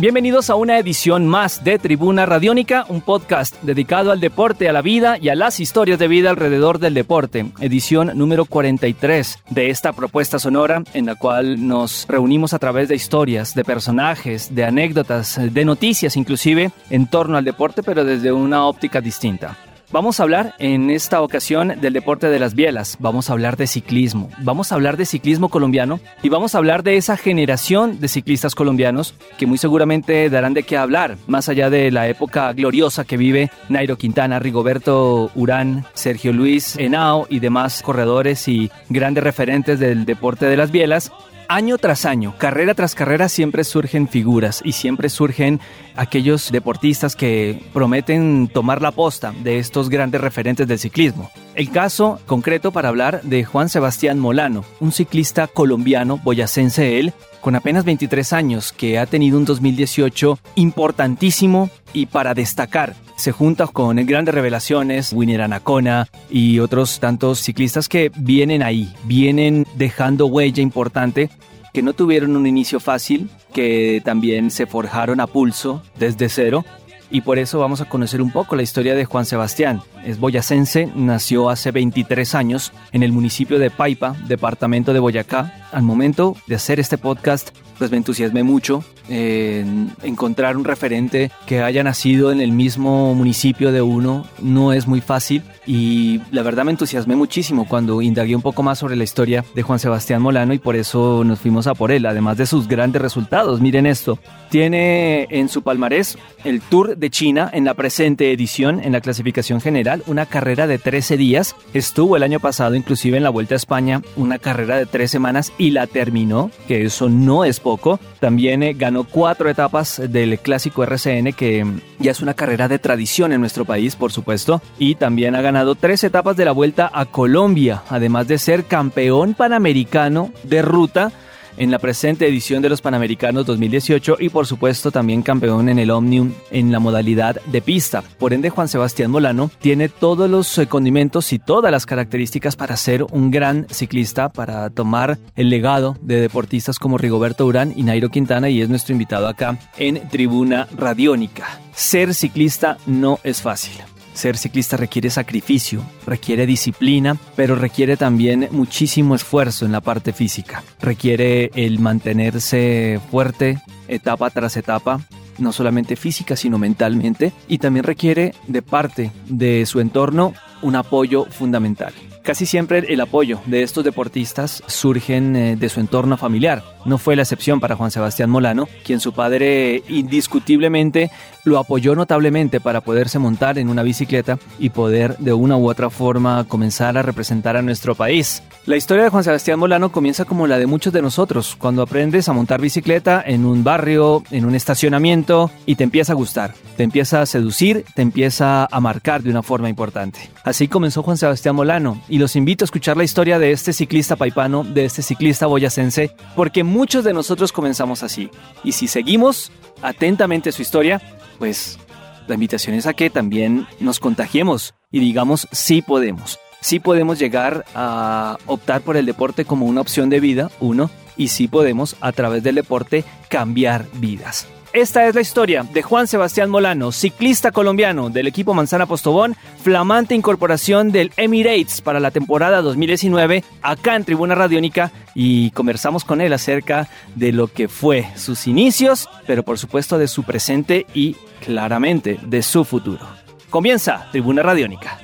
Bienvenidos a una edición más de Tribuna Radiónica, un podcast dedicado al deporte, a la vida y a las historias de vida alrededor del deporte. Edición número 43 de esta propuesta sonora en la cual nos reunimos a través de historias, de personajes, de anécdotas, de noticias inclusive en torno al deporte, pero desde una óptica distinta. Vamos a hablar en esta ocasión del deporte de las bielas, vamos a hablar de ciclismo, vamos a hablar de ciclismo colombiano y vamos a hablar de esa generación de ciclistas colombianos que muy seguramente darán de qué hablar, más allá de la época gloriosa que vive Nairo Quintana, Rigoberto Urán, Sergio Luis Henao y demás corredores y grandes referentes del deporte de las bielas año tras año, carrera tras carrera, siempre surgen figuras y siempre surgen aquellos deportistas que prometen tomar la posta de estos grandes referentes del ciclismo. El caso concreto para hablar de Juan Sebastián Molano, un ciclista colombiano, boyacense él, con apenas 23 años, que ha tenido un 2018 importantísimo y para destacar. Se junta con grandes revelaciones, Winner Anacona y otros tantos ciclistas que vienen ahí, vienen dejando huella importante, que no tuvieron un inicio fácil, que también se forjaron a pulso desde cero y por eso vamos a conocer un poco la historia de Juan Sebastián. Es boyacense, nació hace 23 años en el municipio de Paipa, departamento de Boyacá. Al momento de hacer este podcast, pues me entusiasmé mucho en encontrar un referente que haya nacido en el mismo municipio de uno. No es muy fácil y la verdad me entusiasmé muchísimo cuando indagué un poco más sobre la historia de Juan Sebastián Molano y por eso nos fuimos a por él, además de sus grandes resultados. Miren esto, tiene en su palmarés el Tour de China en la presente edición en la clasificación general, una carrera de 13 días. Estuvo el año pasado inclusive en la Vuelta a España, una carrera de 3 semanas y la terminó, que eso no es poco. También eh, ganó cuatro etapas del clásico RCN, que ya es una carrera de tradición en nuestro país, por supuesto, y también ha ganado tres etapas de la Vuelta a Colombia, además de ser campeón panamericano de ruta en la presente edición de los Panamericanos 2018 y por supuesto también campeón en el Omnium en la modalidad de pista. Por ende, Juan Sebastián Molano tiene todos los condimentos y todas las características para ser un gran ciclista, para tomar el legado de deportistas como Rigoberto Urán y Nairo Quintana y es nuestro invitado acá en Tribuna Radiónica. Ser ciclista no es fácil. Ser ciclista requiere sacrificio, requiere disciplina, pero requiere también muchísimo esfuerzo en la parte física. Requiere el mantenerse fuerte etapa tras etapa, no solamente física, sino mentalmente, y también requiere de parte de su entorno un apoyo fundamental. Casi siempre el apoyo de estos deportistas surgen eh, de su entorno familiar. No fue la excepción para Juan Sebastián Molano, quien su padre indiscutiblemente lo apoyó notablemente para poderse montar en una bicicleta y poder de una u otra forma comenzar a representar a nuestro país. La historia de Juan Sebastián Molano comienza como la de muchos de nosotros, cuando aprendes a montar bicicleta en un barrio, en un estacionamiento y te empieza a gustar, te empieza a seducir, te empieza a marcar de una forma importante. Así comenzó Juan Sebastián Molano y los invito a escuchar la historia de este ciclista paipano, de este ciclista boyacense, porque muchos de nosotros comenzamos así. Y si seguimos atentamente su historia, pues la invitación es a que también nos contagiemos y digamos sí podemos. Sí podemos llegar a optar por el deporte como una opción de vida, uno, y sí podemos a través del deporte cambiar vidas. Esta es la historia de Juan Sebastián Molano, ciclista colombiano del equipo Manzana Postobón, flamante incorporación del Emirates para la temporada 2019 acá en Tribuna Radiónica y conversamos con él acerca de lo que fue sus inicios, pero por supuesto de su presente y claramente de su futuro. Comienza Tribuna Radiónica.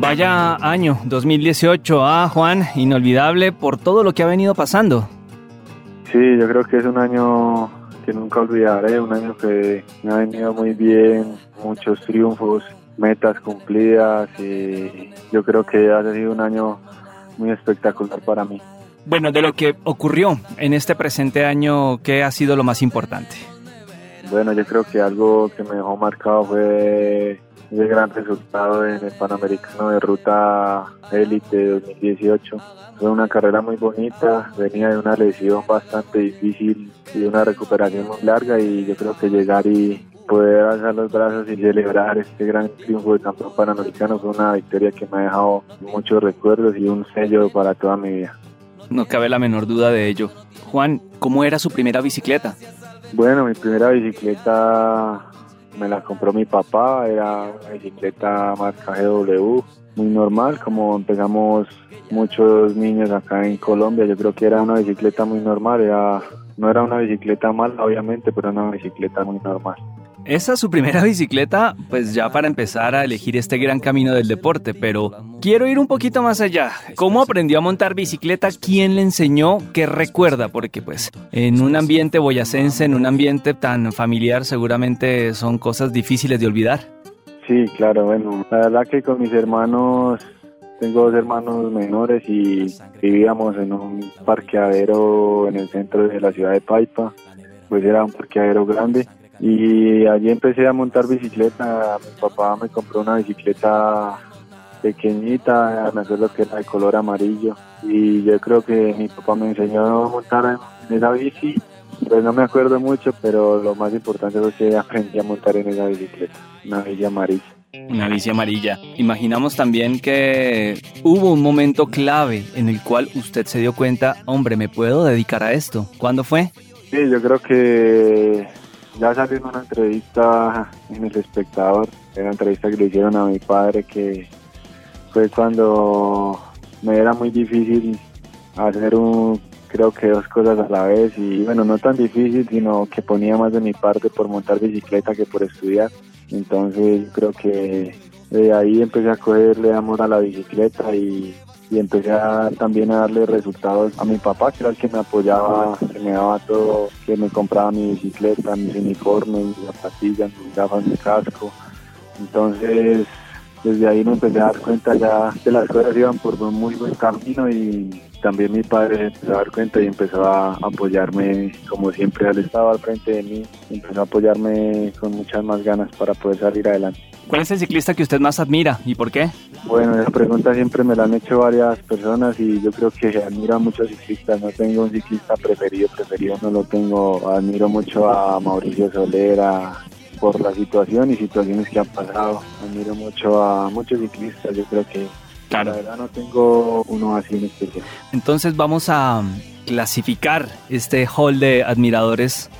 Vaya año 2018, ah Juan, inolvidable por todo lo que ha venido pasando. Sí, yo creo que es un año que nunca olvidaré, un año que me ha venido muy bien, muchos triunfos, metas cumplidas y yo creo que ha sido un año muy espectacular para mí. Bueno, de lo que ocurrió en este presente año, ¿qué ha sido lo más importante? Bueno, yo creo que algo que me dejó marcado fue ese gran resultado en el Panamericano de Ruta Élite 2018. Fue una carrera muy bonita, venía de una lesión bastante difícil y de una recuperación muy larga y yo creo que llegar y poder alzar los brazos y celebrar este gran triunfo de campeón panamericano fue una victoria que me ha dejado muchos recuerdos y un sello para toda mi vida. No cabe la menor duda de ello. Juan, ¿cómo era su primera bicicleta? Bueno, mi primera bicicleta me la compró mi papá, era una bicicleta marca GW, muy normal, como empezamos muchos niños acá en Colombia, yo creo que era una bicicleta muy normal, no era una bicicleta mala obviamente, pero era una bicicleta muy normal. Esa es su primera bicicleta, pues ya para empezar a elegir este gran camino del deporte, pero quiero ir un poquito más allá. ¿Cómo aprendió a montar bicicleta? ¿Quién le enseñó? ¿Qué recuerda? Porque pues en un ambiente boyacense, en un ambiente tan familiar, seguramente son cosas difíciles de olvidar. Sí, claro, bueno, la verdad que con mis hermanos tengo dos hermanos menores y vivíamos en un parqueadero en el centro de la ciudad de Paipa, pues era un parqueadero grande y allí empecé a montar bicicleta. Mi papá me compró una bicicleta pequeñita, me acuerdo que era de color amarillo. Y yo creo que mi papá me enseñó a montar en esa bici. Pues no me acuerdo mucho, pero lo más importante es que aprendí a montar en esa bicicleta, una bici amarilla. Una bici amarilla. Imaginamos también que hubo un momento clave en el cual usted se dio cuenta, hombre, me puedo dedicar a esto. ¿Cuándo fue? Sí, yo creo que ya salió en una entrevista en El Espectador, en una entrevista que le hicieron a mi padre, que fue cuando me era muy difícil hacer un, creo que dos cosas a la vez y bueno, no tan difícil, sino que ponía más de mi parte por montar bicicleta que por estudiar. Entonces creo que de ahí empecé a cogerle amor a la bicicleta y y empecé también a darle resultados a mi papá, que era el que me apoyaba, que me daba todo, que me compraba mi bicicleta, mis uniformes, mis zapatillas, mis gafas, mi casco. Entonces, desde ahí me empecé a dar cuenta ya que las cosas iban por un muy buen camino y también mi padre empezó a dar cuenta y empezó a apoyarme, como siempre, él estaba al frente de mí, empezó a apoyarme con muchas más ganas para poder salir adelante. ¿Cuál es el ciclista que usted más admira y por qué? Bueno, esa pregunta siempre me la han hecho varias personas y yo creo que admiro a muchos ciclistas. No tengo un ciclista preferido, preferido no lo tengo. Admiro mucho a Mauricio Solera por la situación y situaciones que han pasado. Admiro mucho a muchos ciclistas. Yo creo que la verdad no tengo uno así en especial. Entonces vamos a clasificar este hall de admiradores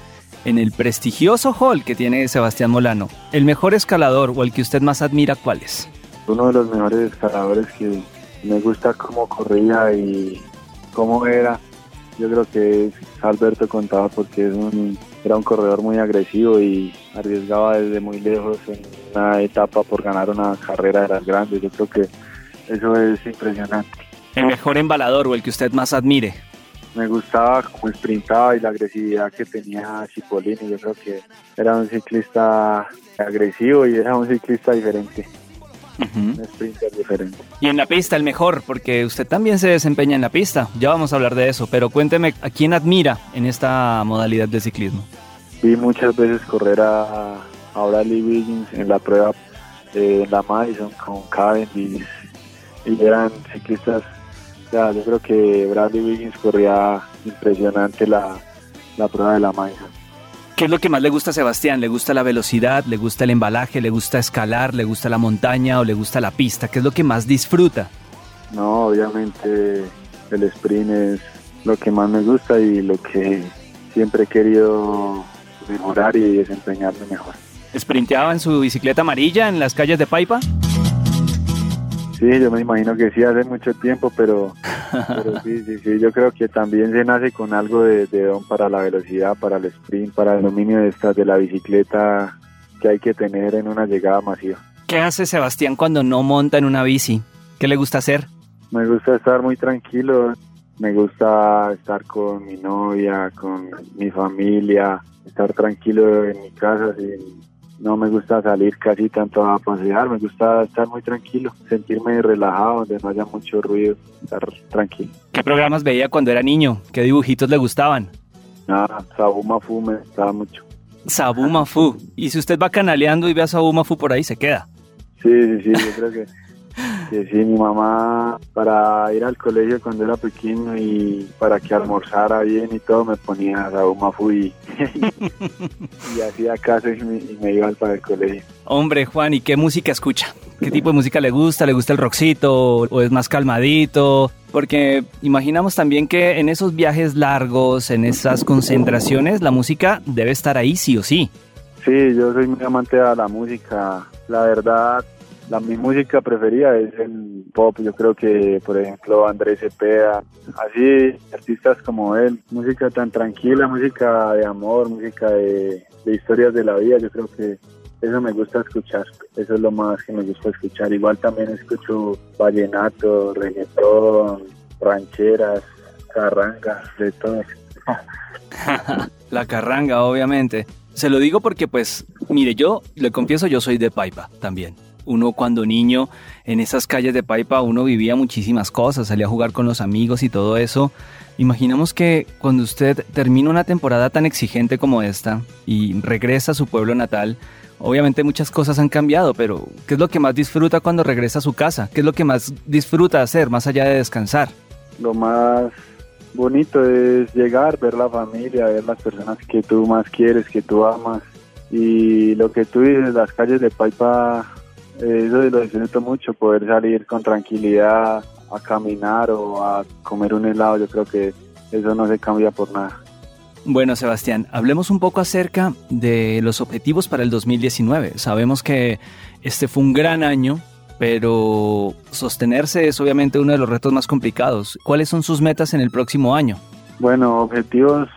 en el prestigioso hall que tiene Sebastián Molano. ¿El mejor escalador o el que usted más admira cuál es? Uno de los mejores escaladores que me gusta cómo corría y cómo era. Yo creo que es Alberto Contador porque es un, era un corredor muy agresivo y arriesgaba desde muy lejos en una etapa por ganar una carrera de las grandes. Yo creo que eso es impresionante. ¿El mejor embalador o el que usted más admire? me gustaba como sprintaba y la agresividad que tenía Cipollini. Yo creo que era un ciclista agresivo y era un ciclista diferente. Un sprinter diferente. Y en la pista el mejor, porque usted también se desempeña en la pista. Ya vamos a hablar de eso, pero cuénteme a quién admira en esta modalidad de ciclismo. Vi muchas veces correr a, a Bradley Wiggins en la prueba de la Madison con Cavendish y eran ciclistas yo creo que Bradley Wiggins corría impresionante la, prueba de la maíz. ¿Qué es lo que más le gusta a Sebastián? ¿Le gusta la velocidad? ¿Le gusta el embalaje? ¿Le gusta escalar? ¿Le gusta la montaña o le gusta la pista? ¿Qué es lo que más disfruta? No, obviamente el sprint es lo que más me gusta y lo que siempre he querido mejorar y desempeñarme mejor. ¿Sprinteaba en su bicicleta amarilla en las calles de Paipa? Sí, yo me imagino que sí, hace mucho tiempo, pero, sí, sí, sí, yo creo que también se nace con algo de, don para la velocidad, para el sprint, para el dominio de, esta, de la bicicleta que hay que tener en una llegada masiva. ¿Qué hace Sebastián cuando no monta en una bici? ¿Qué le gusta hacer? Me gusta estar muy tranquilo, me gusta estar con mi novia, con mi familia, estar tranquilo en mi casa sin no me gusta salir casi tanto a pasear, me gusta estar muy tranquilo, sentirme relajado, donde no haya mucho ruido, estar tranquilo. ¿Qué programas veía cuando era niño? ¿Qué dibujitos le gustaban? Nada, Sabu Mafu me gustaba mucho. Sabu Mafu. Y si usted va canaleando y ve a Sabu Mafu por ahí, se queda. Sí, sí, sí, yo creo que, que sí, mi mamá para ir al colegio cuando era pequeño y para que almorzara bien y todo me ponía Mafu y, y hacía caso y me, y me iba para el colegio. Hombre, Juan, ¿y qué música escucha? ¿Qué tipo de música le gusta? ¿Le gusta el rockcito o es más calmadito? Porque imaginamos también que en esos viajes largos, en esas concentraciones, la música debe estar ahí sí o sí. Sí, yo soy muy amante de la música. La verdad, la, mi música preferida es el pop. Yo creo que, por ejemplo, Andrés Cepeda, así, artistas como él. Música tan tranquila, música de amor, música de, historias de la vida. Yo creo que eso me gusta escuchar, eso es lo más que me gusta escuchar. Igual también escucho vallenato, reggaetón, rancheras, carranga, de todo. La carranga, obviamente. Se lo digo porque, pues, mire, yo le confieso, yo soy de Paipa también. Uno cuando niño, en esas calles de Paipa, uno vivía muchísimas cosas, salía a jugar con los amigos y todo eso. Imaginamos que cuando usted termina una temporada tan exigente como esta y regresa a su pueblo natal, obviamente muchas cosas han cambiado, pero ¿qué es lo que más disfruta cuando regresa a su casa? ¿Qué es lo que más disfruta hacer más allá de descansar? Lo más bonito es llegar, ver la familia, ver las personas que tú más quieres, que tú amas. Y lo que tú dices, las calles de Paipa, eso lo disfruto mucho, poder salir con tranquilidad a caminar o a comer un helado, yo creo que eso no se cambia por nada. Bueno, Sebastián, hablemos un poco acerca de los objetivos para el 2019. Sabemos que este fue un gran año, pero sostenerse es obviamente uno de los retos más complicados. ¿Cuáles son sus metas en el próximo año? Bueno, objetivos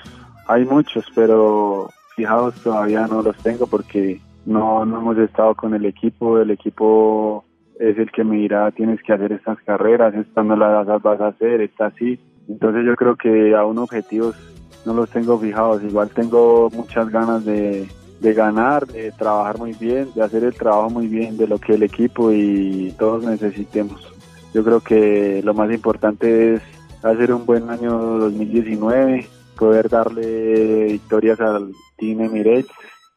hay muchos, pero fijaos todavía no los tengo porque no, no hemos estado con el equipo. El equipo es el que me dirá tienes que hacer estas carreras, estas no las vas a hacer, esta sí. Entonces yo creo que aún objetivos no los tengo fijados. Igual tengo muchas ganas de, de ganar, de trabajar muy bien, de hacer el trabajo muy bien de lo que el equipo y todos necesitemos. Yo creo que lo más importante es hacer un buen año 2019, poder darle victorias al Team Emirates.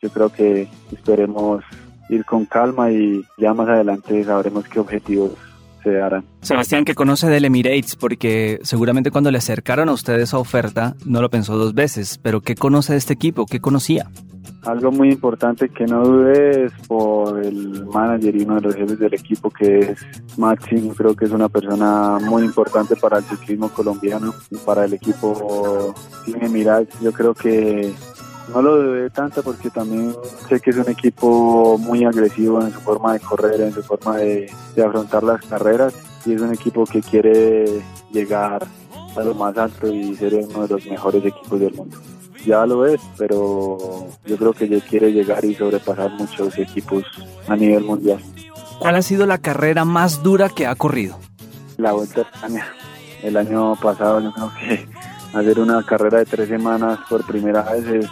Yo creo que esperemos ir con calma y ya más adelante sabremos qué objetivos se darán. Sebastián, que conoce del Emirates, porque seguramente cuando le acercaron a usted esa oferta no lo pensó dos veces, pero ¿qué conoce de este equipo? ¿Qué conocía? Algo muy importante que no dude es por el manager y uno de los jefes del equipo que es Maxim, creo que es una persona muy importante para el ciclismo colombiano y para el equipo Team Emirates. Yo creo que no lo debe tanto porque también sé que es un equipo muy agresivo en su forma de correr, en su forma de, de, afrontar las carreras y es un equipo que quiere llegar a lo más alto y ser uno de los mejores equipos del mundo. Ya lo es, pero yo creo que ya quiere llegar y sobrepasar muchos equipos a nivel mundial. ¿Cuál ha sido la carrera más dura que ha corrido? La Vuelta a España. El año pasado yo creo que hacer una carrera de tres semanas por primera vez es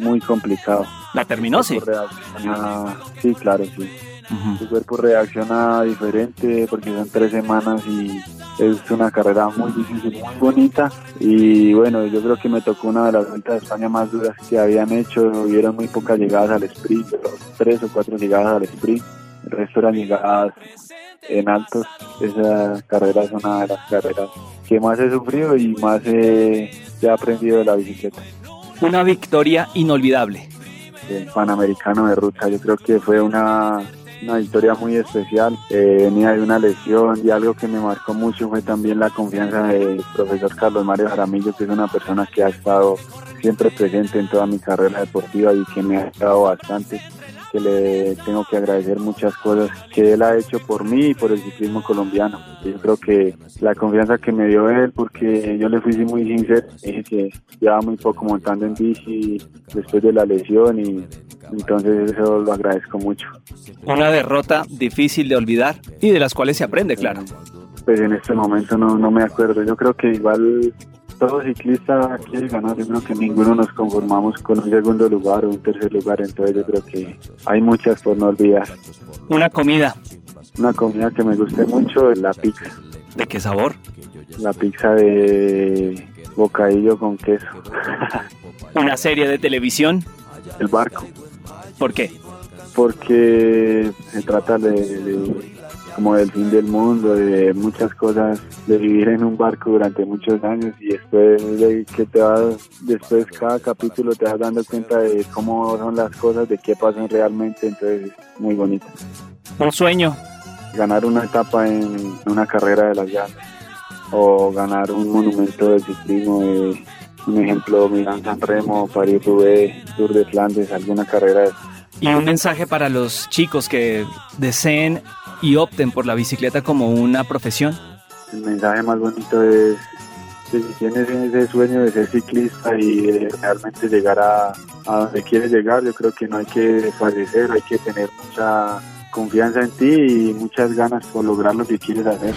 muy complicado. ¿La terminó, sí? Sí, claro, sí. Uh-huh. Tu cuerpo reacciona diferente porque son tres semanas y es una carrera muy difícil, muy bonita. Y bueno, yo creo que me tocó una de las vueltas de España más duras que habían hecho. Hubieron muy pocas llegadas al sprint, tres o cuatro llegadas al sprint. El resto eran llegadas en altos. Esa carrera es una de las carreras que más he sufrido y más he, he aprendido de la bicicleta una victoria inolvidable. El Panamericano de Ruta, yo creo que fue una, una victoria muy especial. Eh, venía de una lesión y algo que me marcó mucho fue también la confianza del profesor Carlos Mario Jaramillo, que es una persona que ha estado siempre presente en toda mi carrera deportiva y que me ha ayudado bastante que le tengo que agradecer muchas cosas que él ha hecho por mí y por el ciclismo colombiano. Yo creo que la confianza que me dio él, porque yo le fui muy sincero, dije que llevaba muy poco montando en bici después de la lesión y entonces eso lo agradezco mucho. Una derrota difícil de olvidar y de las cuales se aprende, claro. Pues en este momento no, no me acuerdo. Yo creo que igual todo ciclista quiere ganar, yo creo que ninguno nos conformamos con un segundo lugar o un tercer lugar, entonces yo creo que hay muchas por no olvidar. Una comida. Una comida que me guste mucho es la pizza. ¿De qué sabor? La pizza de bocadillo con queso. ¿Una serie de televisión? El barco. ¿Por qué? porque se trata de, como del fin del mundo, de muchas cosas, de vivir en un barco durante muchos años y después de que te vas, después cada capítulo te vas dando cuenta de cómo son las cosas, de qué pasan realmente, entonces es muy bonito. Un sueño. Ganar una etapa en una carrera de las llaves o ganar un monumento de ciclismo, de, un ejemplo, Milán San Remo, París Roubaix, Tour de Flandes, alguna carrera de y un mensaje para los chicos que deseen y opten por la bicicleta como una profesión. El mensaje más bonito es que si tienes ese sueño de ser ciclista y realmente llegar a, a donde quieres llegar, yo creo que no hay que desfallecer, hay que tener mucha confianza en ti y muchas ganas por lograr lo que quieres hacer.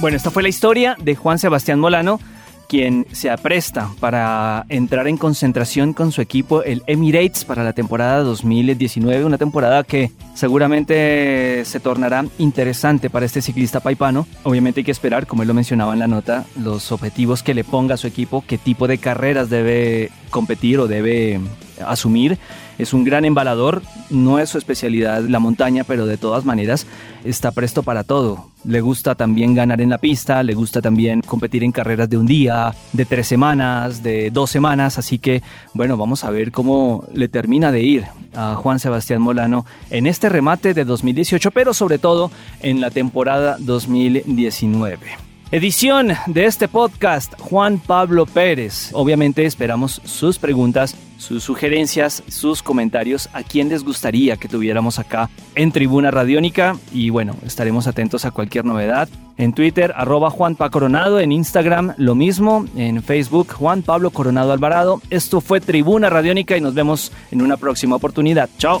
Bueno, esta fue la historia de Juan Sebastián Molano quien se apresta para entrar en concentración con su equipo, el Emirates, para la temporada 2019, una temporada que seguramente se tornará interesante para este ciclista paipano. Obviamente hay que esperar, como él lo mencionaba en la nota, los objetivos que le ponga a su equipo, qué tipo de carreras debe competir o debe asumir. Es un gran embalador, no es su especialidad la montaña, pero de todas maneras está presto para todo. Le gusta también ganar en la pista, le gusta también competir en carreras de un día, de tres semanas, de dos semanas, así que bueno, vamos a ver cómo le termina de ir a Juan Sebastián Molano en este remate de 2018, pero sobre todo en la temporada 2019. Edición de este podcast, Juan Pablo Pérez. Obviamente esperamos sus preguntas sus sugerencias, sus comentarios, a quién les gustaría que tuviéramos acá en Tribuna Radiónica y bueno, estaremos atentos a cualquier novedad. En Twitter, arroba Juan Coronado, en Instagram lo mismo, en Facebook Juan Pablo Coronado Alvarado. Esto fue Tribuna Radiónica y nos vemos en una próxima oportunidad. Chao.